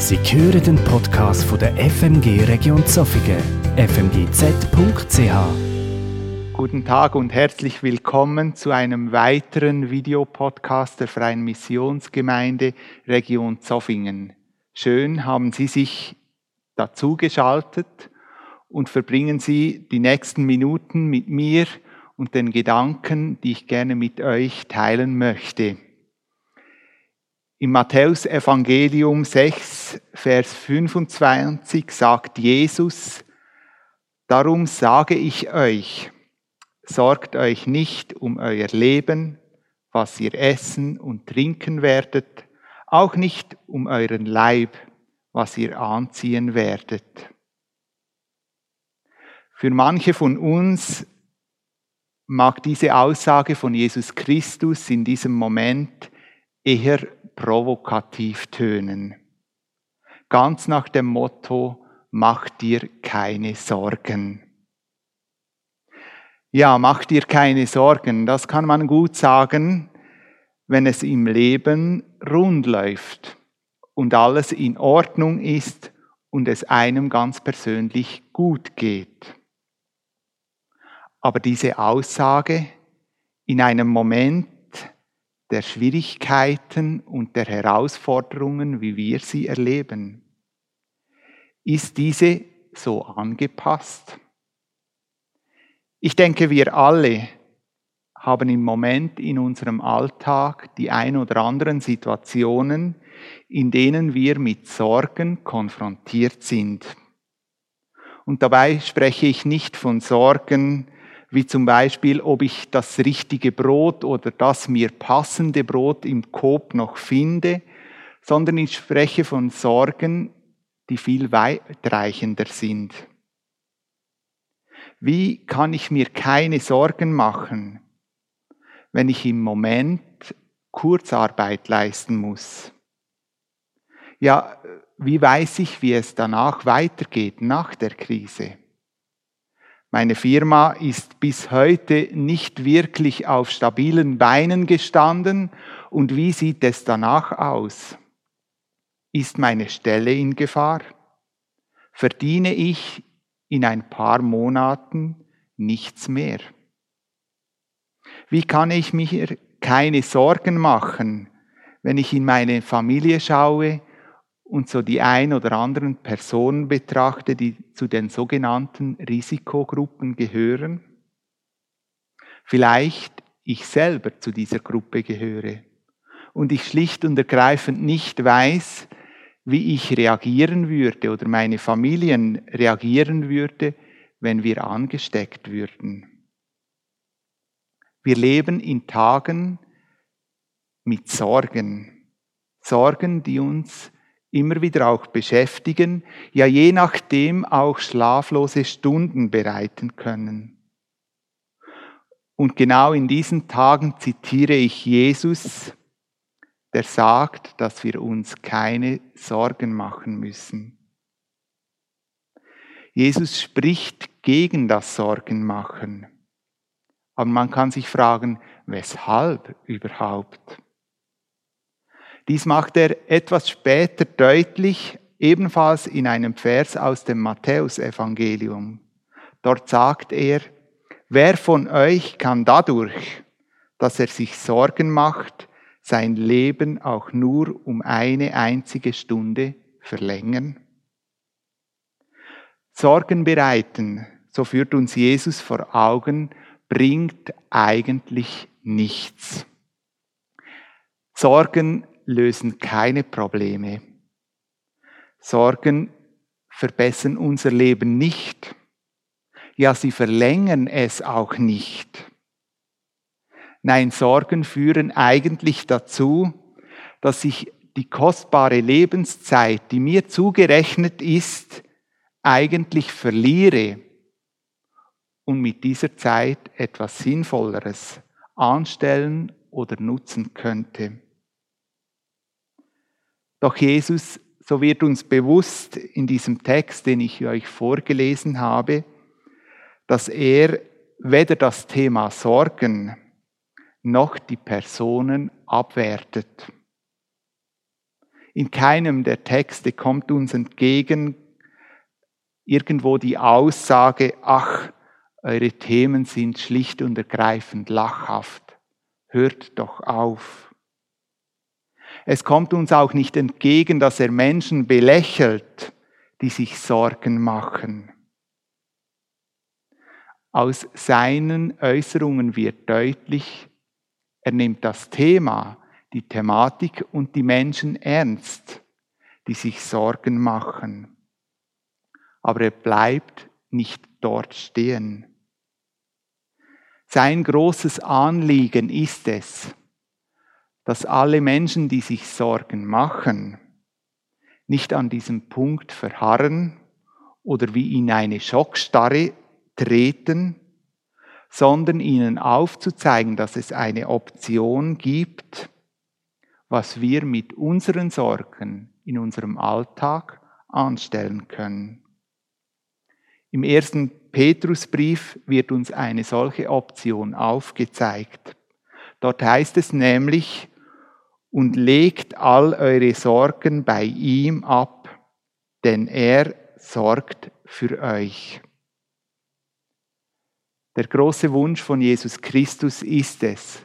Sie hören den Podcast von der FMG Region Zofingen, fmgz.ch. Guten Tag und herzlich willkommen zu einem weiteren Videopodcast der Freien Missionsgemeinde Region Zofingen. Schön haben Sie sich dazugeschaltet und verbringen Sie die nächsten Minuten mit mir und den Gedanken, die ich gerne mit euch teilen möchte. Im Matthäusevangelium 6, Vers 25 sagt Jesus, Darum sage ich euch, sorgt euch nicht um euer Leben, was ihr essen und trinken werdet, auch nicht um euren Leib, was ihr anziehen werdet. Für manche von uns mag diese Aussage von Jesus Christus in diesem Moment eher provokativ tönen. Ganz nach dem Motto, mach dir keine Sorgen. Ja, mach dir keine Sorgen, das kann man gut sagen, wenn es im Leben rund läuft und alles in Ordnung ist und es einem ganz persönlich gut geht. Aber diese Aussage in einem Moment der Schwierigkeiten und der Herausforderungen, wie wir sie erleben. Ist diese so angepasst? Ich denke, wir alle haben im Moment in unserem Alltag die ein oder anderen Situationen, in denen wir mit Sorgen konfrontiert sind. Und dabei spreche ich nicht von Sorgen, wie zum Beispiel, ob ich das richtige Brot oder das mir passende Brot im Coop noch finde, sondern ich spreche von Sorgen, die viel weitreichender sind. Wie kann ich mir keine Sorgen machen, wenn ich im Moment Kurzarbeit leisten muss? Ja, wie weiß ich, wie es danach weitergeht nach der Krise? Meine Firma ist bis heute nicht wirklich auf stabilen Beinen gestanden. Und wie sieht es danach aus? Ist meine Stelle in Gefahr? Verdiene ich in ein paar Monaten nichts mehr? Wie kann ich mir keine Sorgen machen, wenn ich in meine Familie schaue und so die ein oder anderen Personen betrachte, die zu den sogenannten Risikogruppen gehören? Vielleicht ich selber zu dieser Gruppe gehöre und ich schlicht und ergreifend nicht weiß, wie ich reagieren würde oder meine Familien reagieren würde, wenn wir angesteckt würden. Wir leben in Tagen mit Sorgen, Sorgen, die uns immer wieder auch beschäftigen, ja je nachdem auch schlaflose Stunden bereiten können. Und genau in diesen Tagen zitiere ich Jesus, der sagt, dass wir uns keine Sorgen machen müssen. Jesus spricht gegen das Sorgenmachen. Aber man kann sich fragen, weshalb überhaupt? Dies macht er etwas später deutlich, ebenfalls in einem Vers aus dem Matthäusevangelium. Dort sagt er, wer von euch kann dadurch, dass er sich Sorgen macht, sein Leben auch nur um eine einzige Stunde verlängern? Sorgen bereiten, so führt uns Jesus vor Augen, bringt eigentlich nichts. Sorgen lösen keine Probleme. Sorgen verbessern unser Leben nicht. Ja, sie verlängern es auch nicht. Nein, Sorgen führen eigentlich dazu, dass ich die kostbare Lebenszeit, die mir zugerechnet ist, eigentlich verliere und mit dieser Zeit etwas Sinnvolleres anstellen oder nutzen könnte. Doch Jesus, so wird uns bewusst in diesem Text, den ich euch vorgelesen habe, dass er weder das Thema Sorgen noch die Personen abwertet. In keinem der Texte kommt uns entgegen irgendwo die Aussage, ach, eure Themen sind schlicht und ergreifend lachhaft. Hört doch auf. Es kommt uns auch nicht entgegen, dass er Menschen belächelt, die sich Sorgen machen. Aus seinen Äußerungen wird deutlich, er nimmt das Thema, die Thematik und die Menschen ernst, die sich Sorgen machen. Aber er bleibt nicht dort stehen. Sein großes Anliegen ist es, dass alle Menschen, die sich Sorgen machen, nicht an diesem Punkt verharren oder wie in eine Schockstarre treten, sondern ihnen aufzuzeigen, dass es eine Option gibt, was wir mit unseren Sorgen in unserem Alltag anstellen können. Im ersten Petrusbrief wird uns eine solche Option aufgezeigt. Dort heißt es nämlich, und legt all eure Sorgen bei ihm ab, denn er sorgt für euch. Der große Wunsch von Jesus Christus ist es,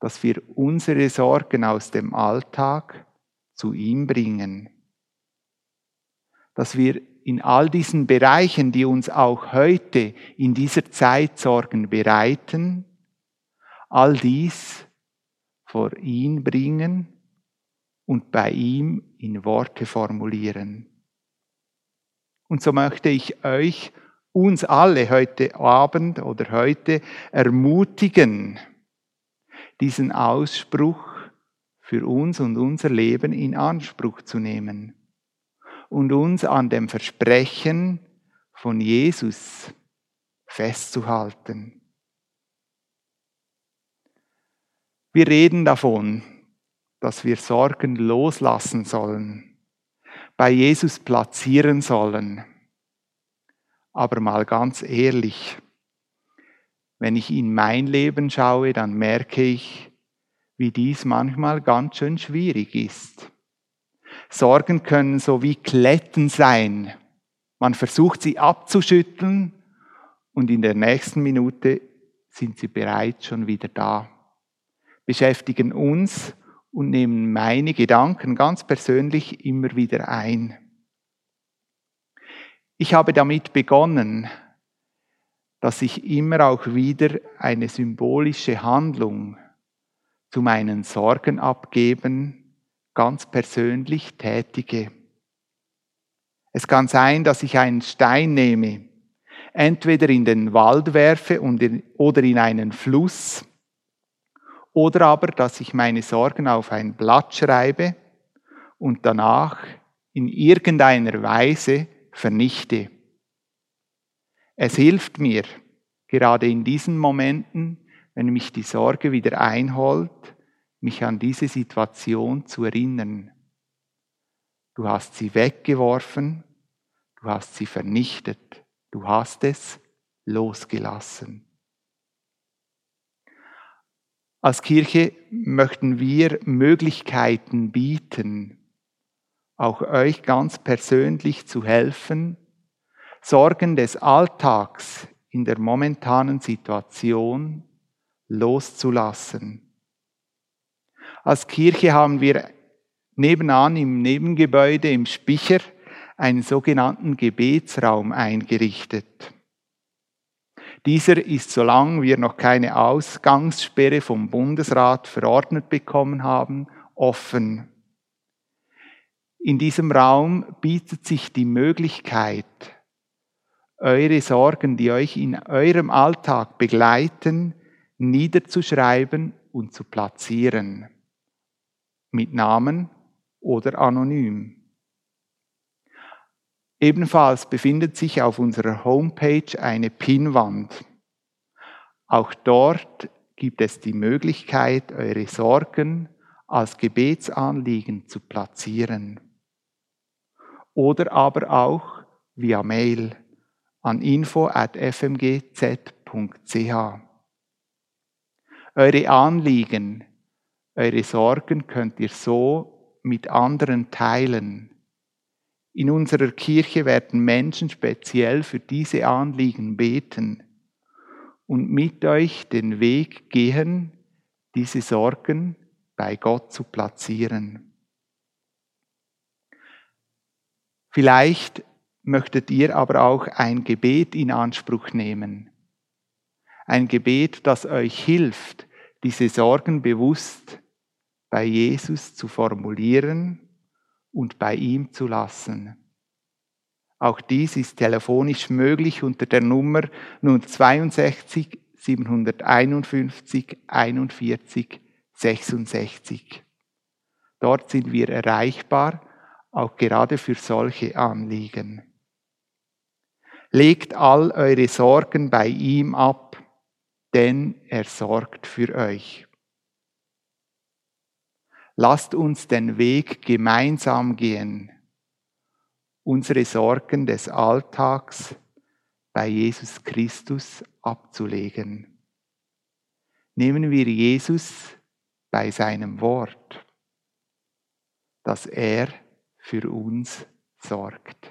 dass wir unsere Sorgen aus dem Alltag zu ihm bringen. Dass wir in all diesen Bereichen, die uns auch heute in dieser Zeit Sorgen bereiten, all dies vor ihn bringen und bei ihm in Worte formulieren. Und so möchte ich euch uns alle heute Abend oder heute ermutigen, diesen Ausspruch für uns und unser Leben in Anspruch zu nehmen und uns an dem Versprechen von Jesus festzuhalten. Wir reden davon, dass wir Sorgen loslassen sollen, bei Jesus platzieren sollen aber mal ganz ehrlich, wenn ich in mein Leben schaue, dann merke ich, wie dies manchmal ganz schön schwierig ist. Sorgen können so wie Kletten sein. Man versucht sie abzuschütteln und in der nächsten Minute sind sie bereits schon wieder da. Beschäftigen uns und nehmen meine Gedanken ganz persönlich immer wieder ein. Ich habe damit begonnen, dass ich immer auch wieder eine symbolische Handlung zu meinen Sorgen abgeben, ganz persönlich tätige. Es kann sein, dass ich einen Stein nehme, entweder in den Wald werfe oder in einen Fluss, oder aber, dass ich meine Sorgen auf ein Blatt schreibe und danach in irgendeiner Weise vernichte. Es hilft mir, gerade in diesen Momenten, wenn mich die Sorge wieder einholt, mich an diese Situation zu erinnern. Du hast sie weggeworfen, du hast sie vernichtet, du hast es losgelassen. Als Kirche möchten wir Möglichkeiten bieten, auch euch ganz persönlich zu helfen, Sorgen des Alltags in der momentanen Situation loszulassen. Als Kirche haben wir nebenan im Nebengebäude im Spicher einen sogenannten Gebetsraum eingerichtet. Dieser ist, solange wir noch keine Ausgangssperre vom Bundesrat verordnet bekommen haben, offen. In diesem Raum bietet sich die Möglichkeit, eure Sorgen, die euch in eurem Alltag begleiten, niederzuschreiben und zu platzieren. Mit Namen oder anonym. Ebenfalls befindet sich auf unserer Homepage eine Pinnwand. Auch dort gibt es die Möglichkeit, eure Sorgen als Gebetsanliegen zu platzieren oder aber auch via Mail an info.fmgz.ch. Eure Anliegen, eure Sorgen könnt ihr so mit anderen teilen. In unserer Kirche werden Menschen speziell für diese Anliegen beten und mit euch den Weg gehen, diese Sorgen bei Gott zu platzieren. Vielleicht möchtet ihr aber auch ein Gebet in Anspruch nehmen. Ein Gebet, das euch hilft, diese Sorgen bewusst bei Jesus zu formulieren und bei ihm zu lassen. Auch dies ist telefonisch möglich unter der Nummer 062 751 41 66. Dort sind wir erreichbar, auch gerade für solche Anliegen. Legt all eure Sorgen bei ihm ab, denn er sorgt für euch. Lasst uns den Weg gemeinsam gehen, unsere Sorgen des Alltags bei Jesus Christus abzulegen. Nehmen wir Jesus bei seinem Wort, dass er für uns sorgt.